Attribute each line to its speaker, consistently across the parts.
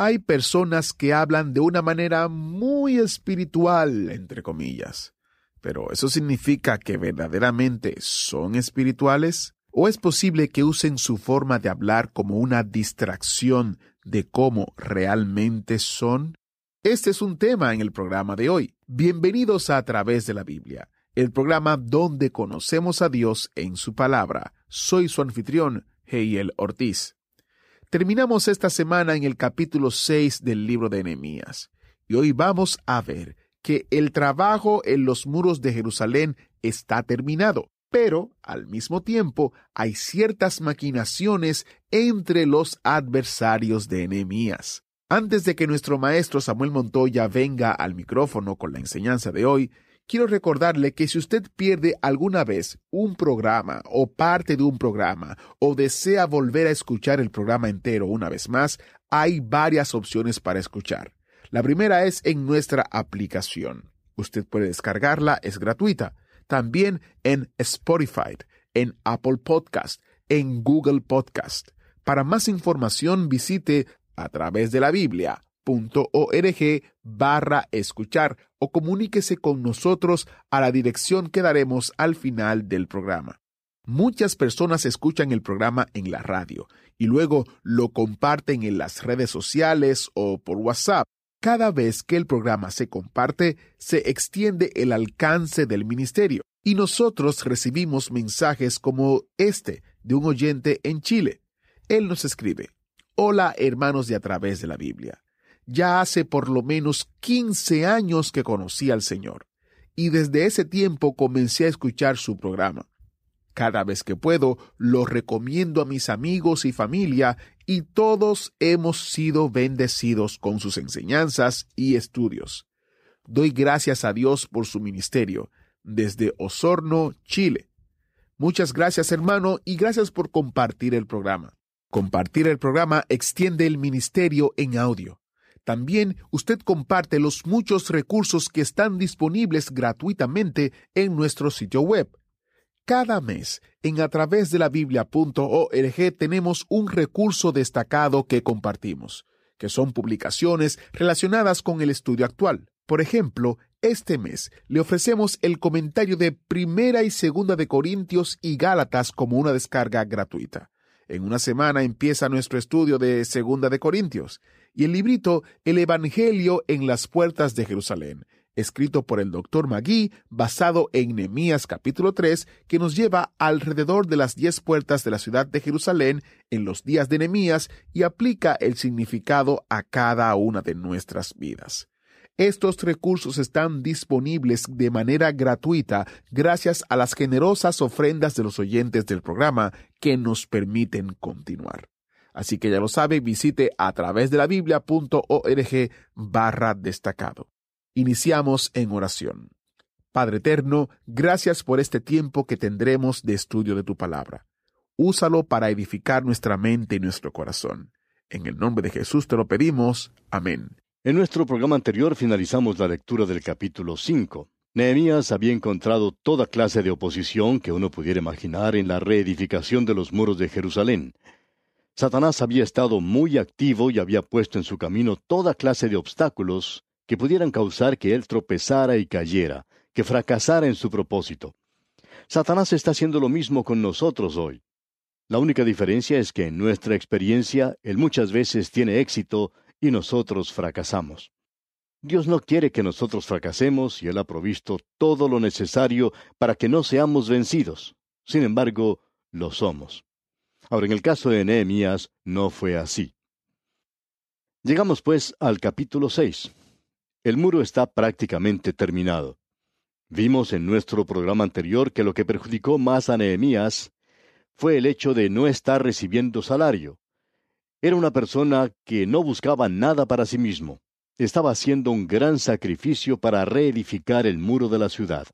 Speaker 1: Hay personas que hablan de una manera muy espiritual, entre comillas. Pero ¿eso significa que verdaderamente son espirituales? ¿O es posible que usen su forma de hablar como una distracción de cómo realmente son? Este es un tema en el programa de hoy. Bienvenidos a, a través de la Biblia, el programa donde conocemos a Dios en su palabra. Soy su anfitrión, Heiel Ortiz. Terminamos esta semana en el capítulo 6 del libro de Nehemías y hoy vamos a ver que el trabajo en los muros de Jerusalén está terminado, pero al mismo tiempo hay ciertas maquinaciones entre los adversarios de Nehemías. Antes de que nuestro maestro Samuel Montoya venga al micrófono con la enseñanza de hoy, quiero recordarle que si usted pierde alguna vez un programa o parte de un programa o desea volver a escuchar el programa entero una vez más, hay varias opciones para escuchar. La primera es en nuestra aplicación. Usted puede descargarla, es gratuita. También en Spotify, en Apple Podcast, en Google Podcast. Para más información visite a través de la Biblia barra escuchar o comuníquese con nosotros a la dirección que daremos al final del programa. Muchas personas escuchan el programa en la radio y luego lo comparten en las redes sociales o por WhatsApp. Cada vez que el programa se comparte, se extiende el alcance del ministerio y nosotros recibimos mensajes como este de un oyente en Chile. Él nos escribe, Hola hermanos de a través de la Biblia. Ya hace por lo menos 15 años que conocí al Señor y desde ese tiempo comencé a escuchar su programa. Cada vez que puedo, lo recomiendo a mis amigos y familia y todos hemos sido bendecidos con sus enseñanzas y estudios. Doy gracias a Dios por su ministerio desde Osorno, Chile. Muchas gracias hermano y gracias por compartir el programa. Compartir el programa extiende el ministerio en audio. También usted comparte los muchos recursos que están disponibles gratuitamente en nuestro sitio web. Cada mes, en a través de la Biblia.org tenemos un recurso destacado que compartimos, que son publicaciones relacionadas con el estudio actual. Por ejemplo, este mes le ofrecemos el comentario de Primera y Segunda de Corintios y Gálatas como una descarga gratuita. En una semana empieza nuestro estudio de Segunda de Corintios y el librito El Evangelio en las puertas de Jerusalén, escrito por el doctor Magui, basado en Nehemías capítulo 3, que nos lleva alrededor de las diez puertas de la ciudad de Jerusalén en los días de Nehemías y aplica el significado a cada una de nuestras vidas. Estos recursos están disponibles de manera gratuita gracias a las generosas ofrendas de los oyentes del programa que nos permiten continuar. Así que ya lo sabe, visite a través de la biblia.org barra destacado. Iniciamos en oración. Padre eterno, gracias por este tiempo que tendremos de estudio de tu palabra. Úsalo para edificar nuestra mente y nuestro corazón. En el nombre de Jesús te lo pedimos. Amén.
Speaker 2: En nuestro programa anterior finalizamos la lectura del capítulo 5. Nehemías había encontrado toda clase de oposición que uno pudiera imaginar en la reedificación de los muros de Jerusalén. Satanás había estado muy activo y había puesto en su camino toda clase de obstáculos que pudieran causar que él tropezara y cayera, que fracasara en su propósito. Satanás está haciendo lo mismo con nosotros hoy. La única diferencia es que en nuestra experiencia él muchas veces tiene éxito y nosotros fracasamos. Dios no quiere que nosotros fracasemos y Él ha provisto todo lo necesario para que no seamos vencidos. Sin embargo, lo somos. Ahora, en el caso de Nehemías no fue así. Llegamos pues al capítulo 6. El muro está prácticamente terminado. Vimos en nuestro programa anterior que lo que perjudicó más a Nehemías fue el hecho de no estar recibiendo salario. Era una persona que no buscaba nada para sí mismo. Estaba haciendo un gran sacrificio para reedificar el muro de la ciudad.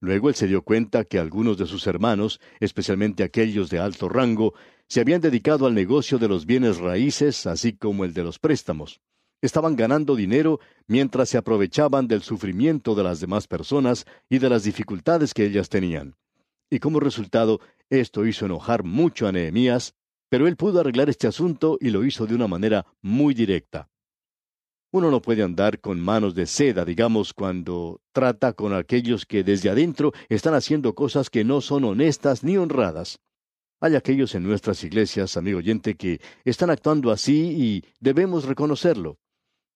Speaker 2: Luego él se dio cuenta que algunos de sus hermanos, especialmente aquellos de alto rango, se habían dedicado al negocio de los bienes raíces, así como el de los préstamos. Estaban ganando dinero mientras se aprovechaban del sufrimiento de las demás personas y de las dificultades que ellas tenían. Y como resultado, esto hizo enojar mucho a Nehemías, pero él pudo arreglar este asunto y lo hizo de una manera muy directa. Uno no puede andar con manos de seda, digamos, cuando trata con aquellos que desde adentro están haciendo cosas que no son honestas ni honradas. Hay aquellos en nuestras iglesias, amigo oyente, que están actuando así y debemos reconocerlo.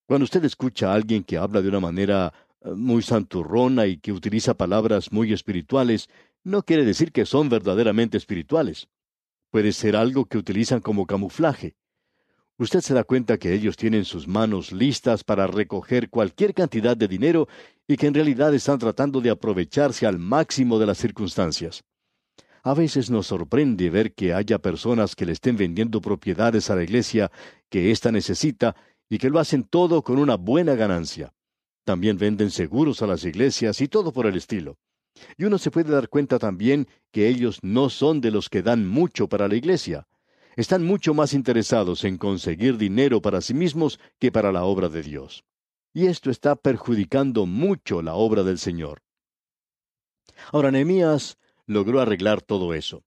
Speaker 2: Cuando usted escucha a alguien que habla de una manera eh, muy santurrona y que utiliza palabras muy espirituales, no quiere decir que son verdaderamente espirituales. Puede ser algo que utilizan como camuflaje usted se da cuenta que ellos tienen sus manos listas para recoger cualquier cantidad de dinero y que en realidad están tratando de aprovecharse al máximo de las circunstancias. A veces nos sorprende ver que haya personas que le estén vendiendo propiedades a la iglesia que ésta necesita y que lo hacen todo con una buena ganancia. También venden seguros a las iglesias y todo por el estilo. Y uno se puede dar cuenta también que ellos no son de los que dan mucho para la iglesia están mucho más interesados en conseguir dinero para sí mismos que para la obra de Dios. Y esto está perjudicando mucho la obra del Señor. Ahora Nehemías logró arreglar todo eso.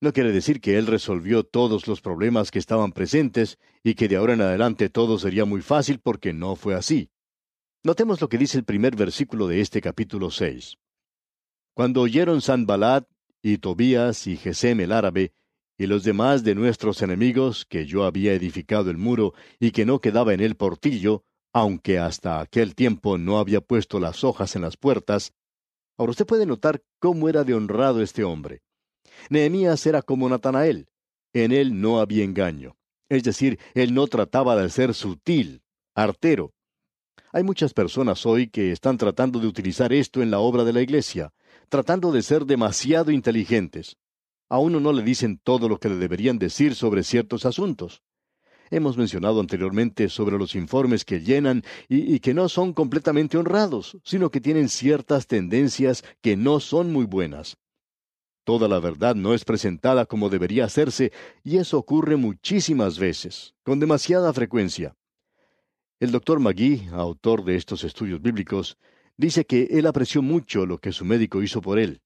Speaker 2: No quiere decir que él resolvió todos los problemas que estaban presentes y que de ahora en adelante todo sería muy fácil porque no fue así. Notemos lo que dice el primer versículo de este capítulo 6. Cuando oyeron Sanbalat y Tobías y Gesem el árabe y los demás de nuestros enemigos, que yo había edificado el muro y que no quedaba en él portillo, aunque hasta aquel tiempo no había puesto las hojas en las puertas. Ahora usted puede notar cómo era de honrado este hombre. Nehemías era como Natanael. En él no había engaño. Es decir, él no trataba de ser sutil, artero. Hay muchas personas hoy que están tratando de utilizar esto en la obra de la Iglesia, tratando de ser demasiado inteligentes a uno no le dicen todo lo que le deberían decir sobre ciertos asuntos. Hemos mencionado anteriormente sobre los informes que llenan y, que no son completamente honrados, sino que tienen ciertas tendencias que no son muy buenas. Toda la verdad no es presentada como debería hacerse, y eso ocurre muchísimas veces, con demasiada frecuencia. El doctor Magui, autor de estos estudios bíblicos, dice que él apreció mucho lo que su médico hizo por él.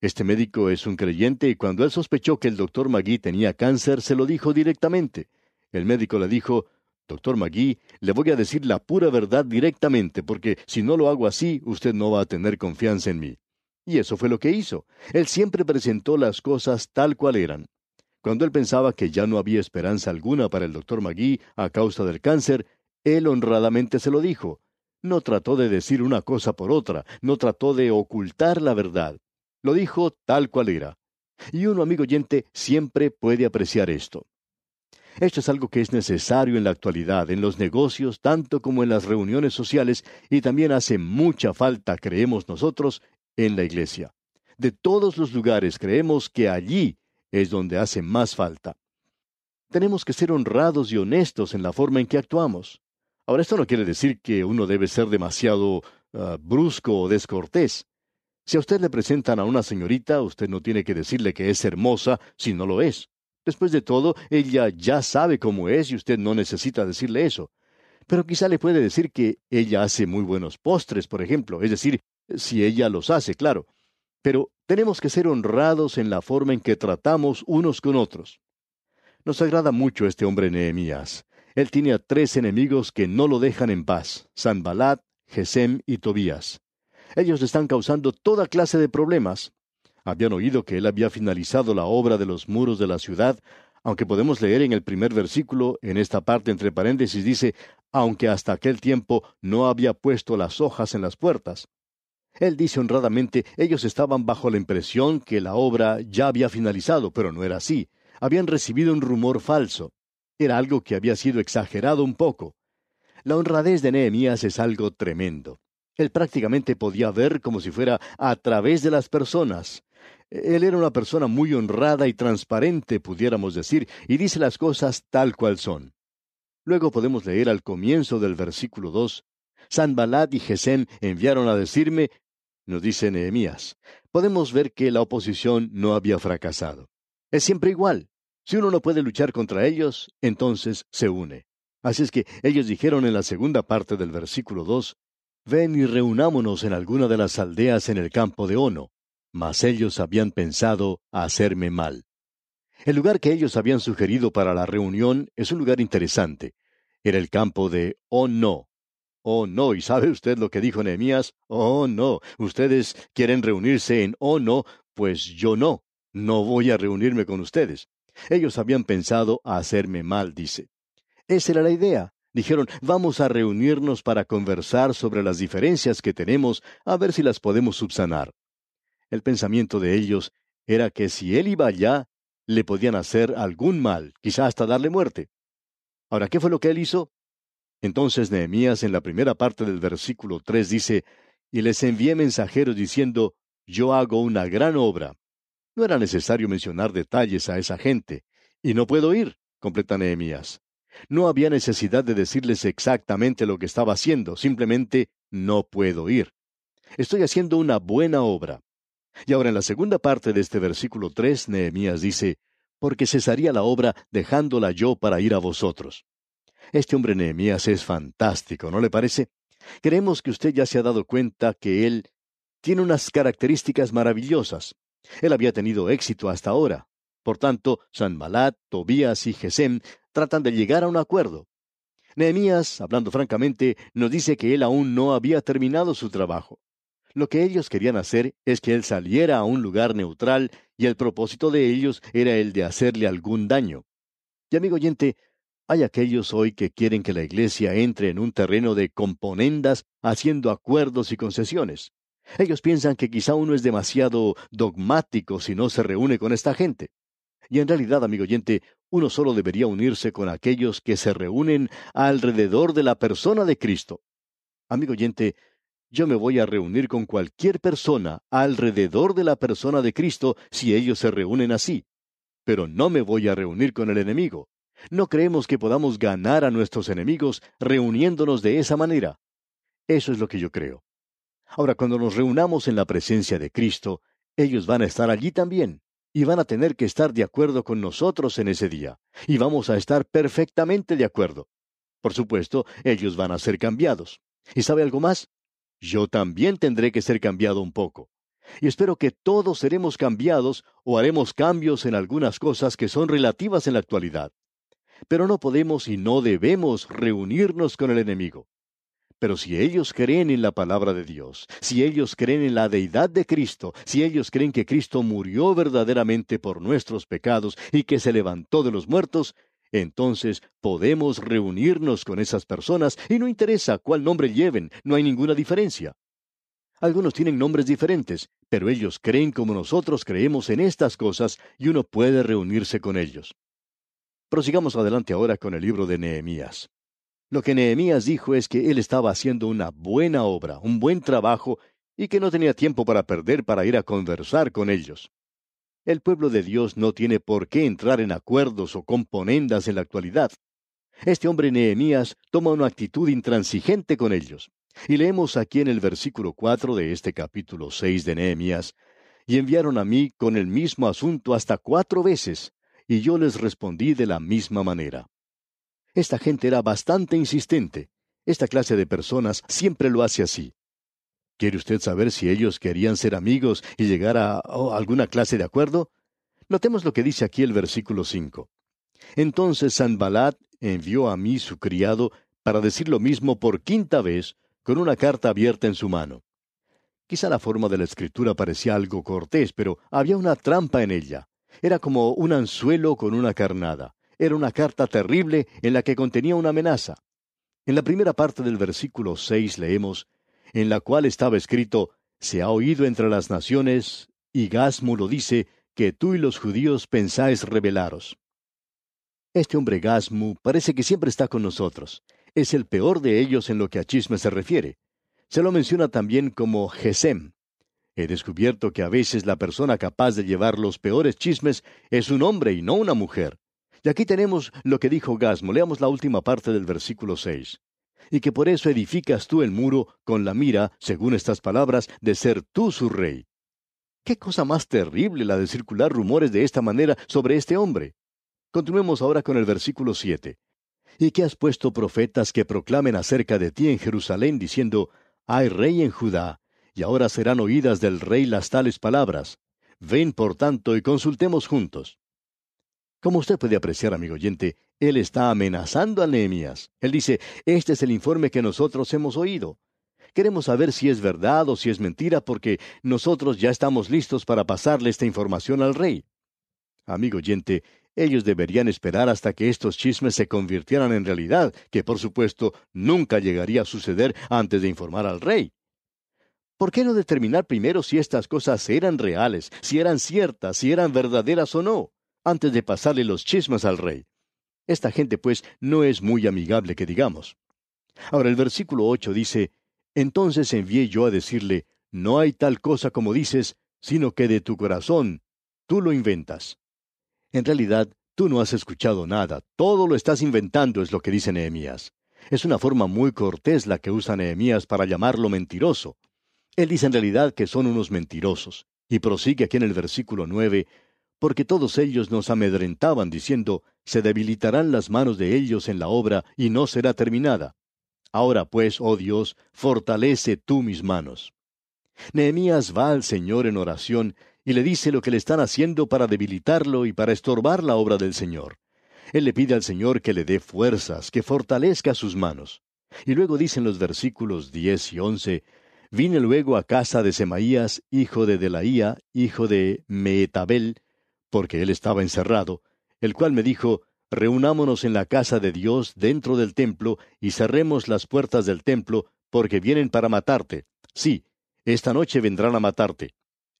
Speaker 2: Este médico es un creyente y cuando él sospechó que el doctor Magui tenía cáncer, se lo dijo directamente. El médico le dijo, Doctor Magui, le voy a decir la pura verdad directamente, porque si no lo hago así, usted no va a tener confianza en mí. Y eso fue lo que hizo. Él siempre presentó las cosas tal cual eran. Cuando él pensaba que ya no había esperanza alguna para el doctor Magui a causa del cáncer, él honradamente se lo dijo. No trató de decir una cosa por otra, no trató de ocultar la verdad. Lo dijo tal cual era. Y uno, amigo oyente, siempre puede apreciar esto. Esto es algo que es necesario en la actualidad, en los negocios, tanto como en las reuniones sociales, y también hace mucha falta, creemos nosotros, en la iglesia. De todos los lugares creemos que allí es donde hace más falta. Tenemos que ser honrados y honestos en la forma en que actuamos. Ahora, esto no quiere decir que uno debe ser demasiado uh, brusco o descortés. Si a usted le presentan a una señorita, usted no tiene que decirle que es hermosa si no lo es. Después de todo, ella ya sabe cómo es y usted no necesita decirle eso. Pero quizá le puede decir que ella hace muy buenos postres, por ejemplo, es decir, si ella los hace, claro. Pero tenemos que ser honrados en la forma en que tratamos unos con otros. Nos agrada mucho este hombre Nehemías. Él tiene a tres enemigos que no lo dejan en paz, Sanbalat, Gesem y Tobías. Ellos están causando toda clase de problemas. Habían oído que él había finalizado la obra de los muros de la ciudad, aunque podemos leer en el primer versículo, en esta parte entre paréntesis, dice, aunque hasta aquel tiempo no había puesto las hojas en las puertas. Él dice honradamente, ellos estaban bajo la impresión que la obra ya había finalizado, pero no era así. Habían recibido un rumor falso. Era algo que había sido exagerado un poco. La honradez de Nehemías es algo tremendo. Él prácticamente podía ver como si fuera a través de las personas. Él era una persona muy honrada y transparente, pudiéramos decir, y dice las cosas tal cual son. Luego podemos leer al comienzo del versículo 2, Sanballat y Gesem enviaron a decirme, nos dice Nehemías, podemos ver que la oposición no había fracasado. Es siempre igual. Si uno no puede luchar contra ellos, entonces se une. Así es que ellos dijeron en la segunda parte del versículo 2, Ven y reunámonos en alguna de las aldeas en el campo de Ono. Mas ellos habían pensado hacerme mal. El lugar que ellos habían sugerido para la reunión es un lugar interesante. Era el campo de Ono. Oh no, ¿y sabe usted lo que dijo Nehemías? Oh no, ustedes quieren reunirse en Ono, pues yo no. No voy a reunirme con ustedes. Ellos habían pensado hacerme mal, dice. Esa era la idea. Dijeron, vamos a reunirnos para conversar sobre las diferencias que tenemos, a ver si las podemos subsanar. El pensamiento de ellos era que si él iba allá, le podían hacer algún mal, quizá hasta darle muerte. Ahora, ¿qué fue lo que él hizo? Entonces Nehemías en la primera parte del versículo tres dice, y les envié mensajeros diciendo, yo hago una gran obra. No era necesario mencionar detalles a esa gente, y no puedo ir, completa Nehemías. No había necesidad de decirles exactamente lo que estaba haciendo, simplemente no puedo ir. Estoy haciendo una buena obra. Y ahora en la segunda parte de este versículo 3, Nehemías dice, porque cesaría la obra dejándola yo para ir a vosotros. Este hombre Nehemías es fantástico, ¿no le parece? Creemos que usted ya se ha dado cuenta que él tiene unas características maravillosas. Él había tenido éxito hasta ahora. Por tanto, Sanbalat, Tobías y Gesem tratan de llegar a un acuerdo. Nehemías, hablando francamente, nos dice que él aún no había terminado su trabajo. Lo que ellos querían hacer es que él saliera a un lugar neutral y el propósito de ellos era el de hacerle algún daño. Y amigo oyente, hay aquellos hoy que quieren que la Iglesia entre en un terreno de componendas haciendo acuerdos y concesiones. Ellos piensan que quizá uno es demasiado dogmático si no se reúne con esta gente. Y en realidad, amigo oyente, uno solo debería unirse con aquellos que se reúnen alrededor de la persona de Cristo. Amigo oyente, yo me voy a reunir con cualquier persona alrededor de la persona de Cristo si ellos se reúnen así. Pero no me voy a reunir con el enemigo. No creemos que podamos ganar a nuestros enemigos reuniéndonos de esa manera. Eso es lo que yo creo. Ahora, cuando nos reunamos en la presencia de Cristo, ellos van a estar allí también y van a tener que estar de acuerdo con nosotros en ese día, y vamos a estar perfectamente de acuerdo. Por supuesto, ellos van a ser cambiados. ¿Y sabe algo más? Yo también tendré que ser cambiado un poco. Y espero que todos seremos cambiados o haremos cambios en algunas cosas que son relativas en la actualidad. Pero no podemos y no debemos reunirnos con el enemigo. Pero si ellos creen en la palabra de Dios, si ellos creen en la deidad de Cristo, si ellos creen que Cristo murió verdaderamente por nuestros pecados y que se levantó de los muertos, entonces podemos reunirnos con esas personas y no interesa cuál nombre lleven, no hay ninguna diferencia. Algunos tienen nombres diferentes, pero ellos creen como nosotros creemos en estas cosas y uno puede reunirse con ellos. Prosigamos adelante ahora con el libro de Nehemías. Lo que Nehemías dijo es que él estaba haciendo una buena obra, un buen trabajo, y que no tenía tiempo para perder para ir a conversar con ellos. El pueblo de Dios no tiene por qué entrar en acuerdos o componendas en la actualidad. Este hombre Nehemías toma una actitud intransigente con ellos. Y leemos aquí en el versículo cuatro de este capítulo seis de Nehemías, y enviaron a mí con el mismo asunto hasta cuatro veces, y yo les respondí de la misma manera. Esta gente era bastante insistente. Esta clase de personas siempre lo hace así. ¿Quiere usted saber si ellos querían ser amigos y llegar a alguna clase de acuerdo? Notemos lo que dice aquí el versículo 5. Entonces Sanbalat envió a mí su criado para decir lo mismo por quinta vez, con una carta abierta en su mano. Quizá la forma de la escritura parecía algo cortés, pero había una trampa en ella. Era como un anzuelo con una carnada. Era una carta terrible en la que contenía una amenaza. En la primera parte del versículo seis leemos, en la cual estaba escrito, Se ha oído entre las naciones, y Gasmu lo dice, que tú y los judíos pensáis rebelaros. Este hombre Gasmu parece que siempre está con nosotros. Es el peor de ellos en lo que a chisme se refiere. Se lo menciona también como Gesem. He descubierto que a veces la persona capaz de llevar los peores chismes es un hombre y no una mujer. Y aquí tenemos lo que dijo Gasmo. Leamos la última parte del versículo 6. Y que por eso edificas tú el muro con la mira, según estas palabras, de ser tú su rey. Qué cosa más terrible la de circular rumores de esta manera sobre este hombre. Continuemos ahora con el versículo 7. Y que has puesto profetas que proclamen acerca de ti en Jerusalén, diciendo, hay rey en Judá, y ahora serán oídas del rey las tales palabras. Ven, por tanto, y consultemos juntos. Como usted puede apreciar, amigo oyente, él está amenazando a Nehemías. Él dice, este es el informe que nosotros hemos oído. Queremos saber si es verdad o si es mentira porque nosotros ya estamos listos para pasarle esta información al rey. Amigo oyente, ellos deberían esperar hasta que estos chismes se convirtieran en realidad, que por supuesto nunca llegaría a suceder antes de informar al rey. ¿Por qué no determinar primero si estas cosas eran reales, si eran ciertas, si eran verdaderas o no, antes de pasarle los chismes al rey? Esta gente, pues, no es muy amigable que digamos. Ahora el versículo ocho dice, Entonces envié yo a decirle, No hay tal cosa como dices, sino que de tu corazón tú lo inventas. En realidad, tú no has escuchado nada, todo lo estás inventando, es lo que dice Nehemías. Es una forma muy cortés la que usa Nehemías para llamarlo mentiroso. Él dice en realidad que son unos mentirosos. Y prosigue aquí en el versículo nueve, porque todos ellos nos amedrentaban diciendo, se debilitarán las manos de ellos en la obra y no será terminada. Ahora pues, oh Dios, fortalece tú mis manos. Nehemías va al Señor en oración y le dice lo que le están haciendo para debilitarlo y para estorbar la obra del Señor. Él le pide al Señor que le dé fuerzas, que fortalezca sus manos. Y luego dicen los versículos diez y once, Vine luego a casa de Semaías, hijo de Delaía, hijo de Meetabel, porque él estaba encerrado, el cual me dijo, Reunámonos en la casa de Dios dentro del templo y cerremos las puertas del templo, porque vienen para matarte. Sí, esta noche vendrán a matarte.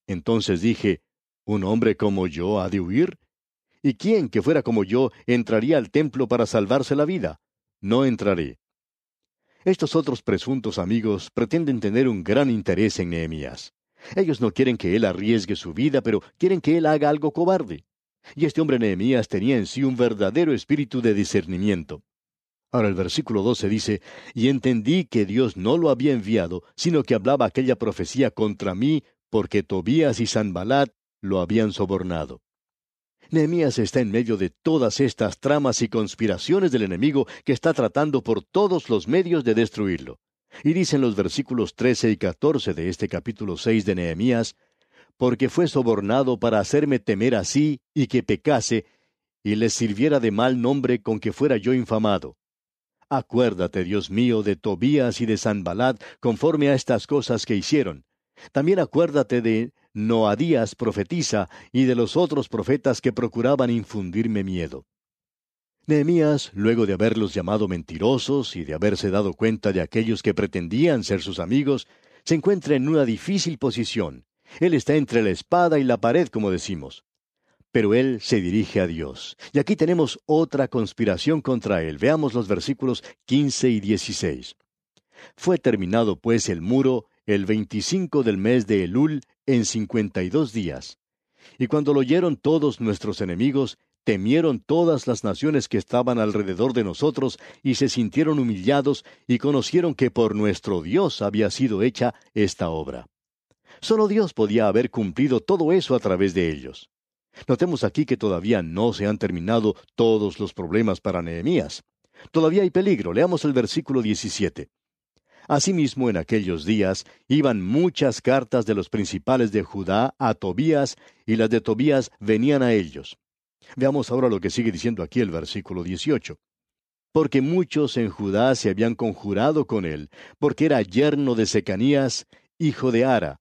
Speaker 2: Entonces dije, ¿Un hombre como yo ha de huir? ¿Y quién que fuera como yo entraría al templo para salvarse la vida? No entraré. Estos otros presuntos amigos pretenden tener un gran interés en Nehemías. Ellos no quieren que él arriesgue su vida, pero quieren que él haga algo cobarde. Y este hombre Nehemías tenía en sí un verdadero espíritu de discernimiento. Ahora el versículo 12 dice, Y entendí que Dios no lo había enviado, sino que hablaba aquella profecía contra mí, porque Tobías y Sanbalat lo habían sobornado. Nehemías está en medio de todas estas tramas y conspiraciones del enemigo que está tratando por todos los medios de destruirlo. Y dicen los versículos 13 y 14 de este capítulo 6 de Nehemías, porque fue sobornado para hacerme temer así y que pecase, y les sirviera de mal nombre con que fuera yo infamado. Acuérdate, Dios mío, de Tobías y de Sanbalad, conforme a estas cosas que hicieron. También acuérdate de Noadías profetiza y de los otros profetas que procuraban infundirme miedo. Nehemías, luego de haberlos llamado mentirosos y de haberse dado cuenta de aquellos que pretendían ser sus amigos, se encuentra en una difícil posición. Él está entre la espada y la pared, como decimos. Pero él se dirige a Dios. Y aquí tenemos otra conspiración contra él. Veamos los versículos 15 y 16. Fue terminado pues el muro el veinticinco del mes de Elul en cincuenta y dos días. Y cuando lo oyeron todos nuestros enemigos, temieron todas las naciones que estaban alrededor de nosotros y se sintieron humillados y conocieron que por nuestro Dios había sido hecha esta obra. Solo Dios podía haber cumplido todo eso a través de ellos. Notemos aquí que todavía no se han terminado todos los problemas para Nehemías. Todavía hay peligro. Leamos el versículo 17. Asimismo, en aquellos días iban muchas cartas de los principales de Judá a Tobías, y las de Tobías venían a ellos. Veamos ahora lo que sigue diciendo aquí el versículo 18. Porque muchos en Judá se habían conjurado con él, porque era yerno de Secanías, hijo de Ara,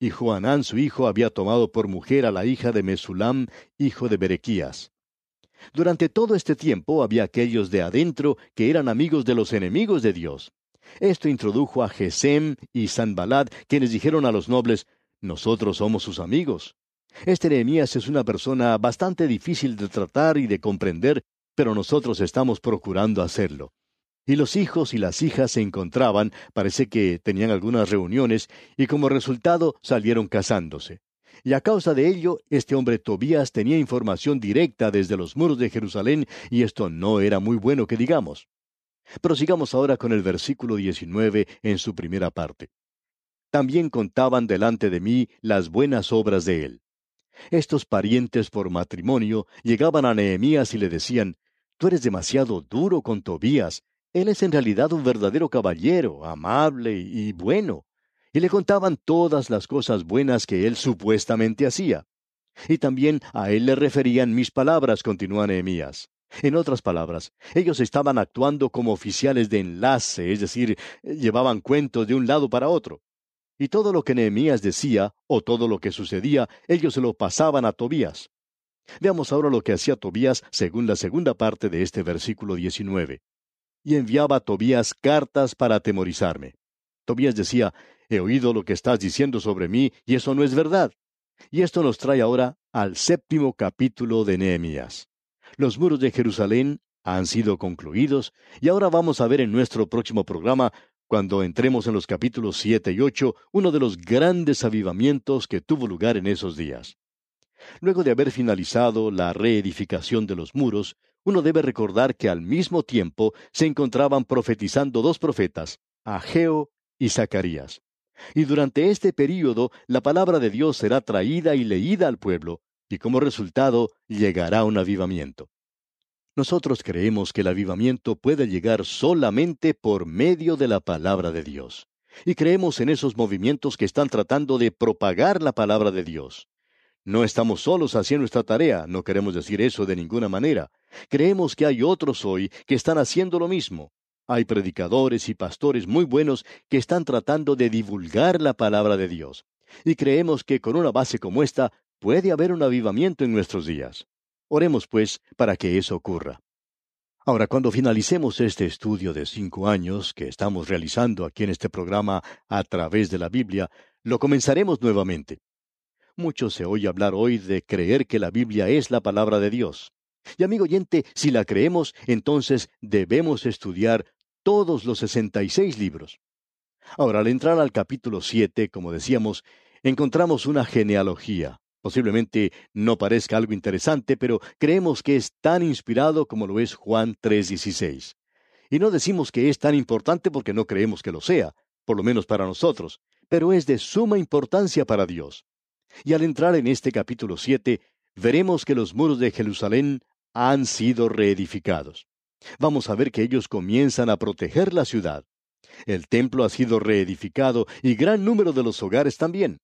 Speaker 2: y Joanán su hijo había tomado por mujer a la hija de Mesulam, hijo de Berequías. Durante todo este tiempo había aquellos de adentro que eran amigos de los enemigos de Dios. Esto introdujo a Gesem y Sanbalad, quienes dijeron a los nobles, Nosotros somos sus amigos. Este Nehemías es una persona bastante difícil de tratar y de comprender, pero nosotros estamos procurando hacerlo. Y los hijos y las hijas se encontraban, parece que tenían algunas reuniones, y como resultado salieron casándose. Y a causa de ello, este hombre Tobías tenía información directa desde los muros de Jerusalén, y esto no era muy bueno que digamos. Prosigamos ahora con el versículo 19 en su primera parte. También contaban delante de mí las buenas obras de él. Estos parientes por matrimonio llegaban a Nehemías y le decían, Tú eres demasiado duro con Tobías. Él es en realidad un verdadero caballero, amable y bueno. Y le contaban todas las cosas buenas que él supuestamente hacía. Y también a él le referían mis palabras, continúa Nehemías. En otras palabras, ellos estaban actuando como oficiales de enlace, es decir, llevaban cuentos de un lado para otro. Y todo lo que Nehemías decía, o todo lo que sucedía, ellos se lo pasaban a Tobías. Veamos ahora lo que hacía Tobías según la segunda parte de este versículo 19. Y enviaba a Tobías cartas para atemorizarme. Tobías decía, he oído lo que estás diciendo sobre mí, y eso no es verdad. Y esto nos trae ahora al séptimo capítulo de Nehemías. Los muros de Jerusalén han sido concluidos, y ahora vamos a ver en nuestro próximo programa cuando entremos en los capítulos siete y ocho, uno de los grandes avivamientos que tuvo lugar en esos días. Luego de haber finalizado la reedificación de los muros, uno debe recordar que al mismo tiempo se encontraban profetizando dos profetas, Ageo y Zacarías. Y durante este período la palabra de Dios será traída y leída al pueblo, y como resultado llegará un avivamiento. Nosotros creemos que el avivamiento puede llegar solamente por medio de la palabra de Dios. Y creemos en esos movimientos que están tratando de propagar la palabra de Dios. No estamos solos haciendo nuestra tarea, no queremos decir eso de ninguna manera. Creemos que hay otros hoy que están haciendo lo mismo. Hay predicadores y pastores muy buenos que están tratando de divulgar la palabra de Dios. Y creemos que con una base como esta puede haber un avivamiento en nuestros días. Oremos, pues, para que eso ocurra. Ahora, cuando finalicemos este estudio de cinco años que estamos realizando aquí en este programa a través de la Biblia, lo comenzaremos nuevamente. Mucho se oye hablar hoy de creer que la Biblia es la palabra de Dios. Y amigo oyente, si la creemos, entonces debemos estudiar todos los sesenta y seis libros. Ahora, al entrar al capítulo siete, como decíamos, encontramos una genealogía, Posiblemente no parezca algo interesante, pero creemos que es tan inspirado como lo es Juan 3:16. Y no decimos que es tan importante porque no creemos que lo sea, por lo menos para nosotros, pero es de suma importancia para Dios. Y al entrar en este capítulo 7, veremos que los muros de Jerusalén han sido reedificados. Vamos a ver que ellos comienzan a proteger la ciudad. El templo ha sido reedificado y gran número de los hogares también.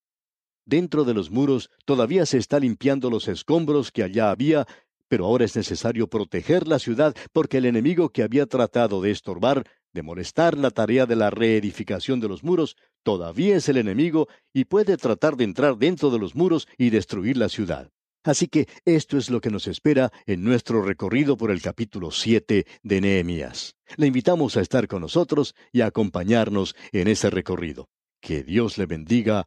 Speaker 2: Dentro de los muros todavía se está limpiando los escombros que allá había, pero ahora es necesario proteger la ciudad porque el enemigo que había tratado de estorbar, de molestar la tarea de la reedificación de los muros, todavía es el enemigo y puede tratar de entrar dentro de los muros y destruir la ciudad. Así que esto es lo que nos espera en nuestro recorrido por el capítulo 7 de Nehemías. Le invitamos a estar con nosotros y a acompañarnos en ese recorrido. Que Dios le bendiga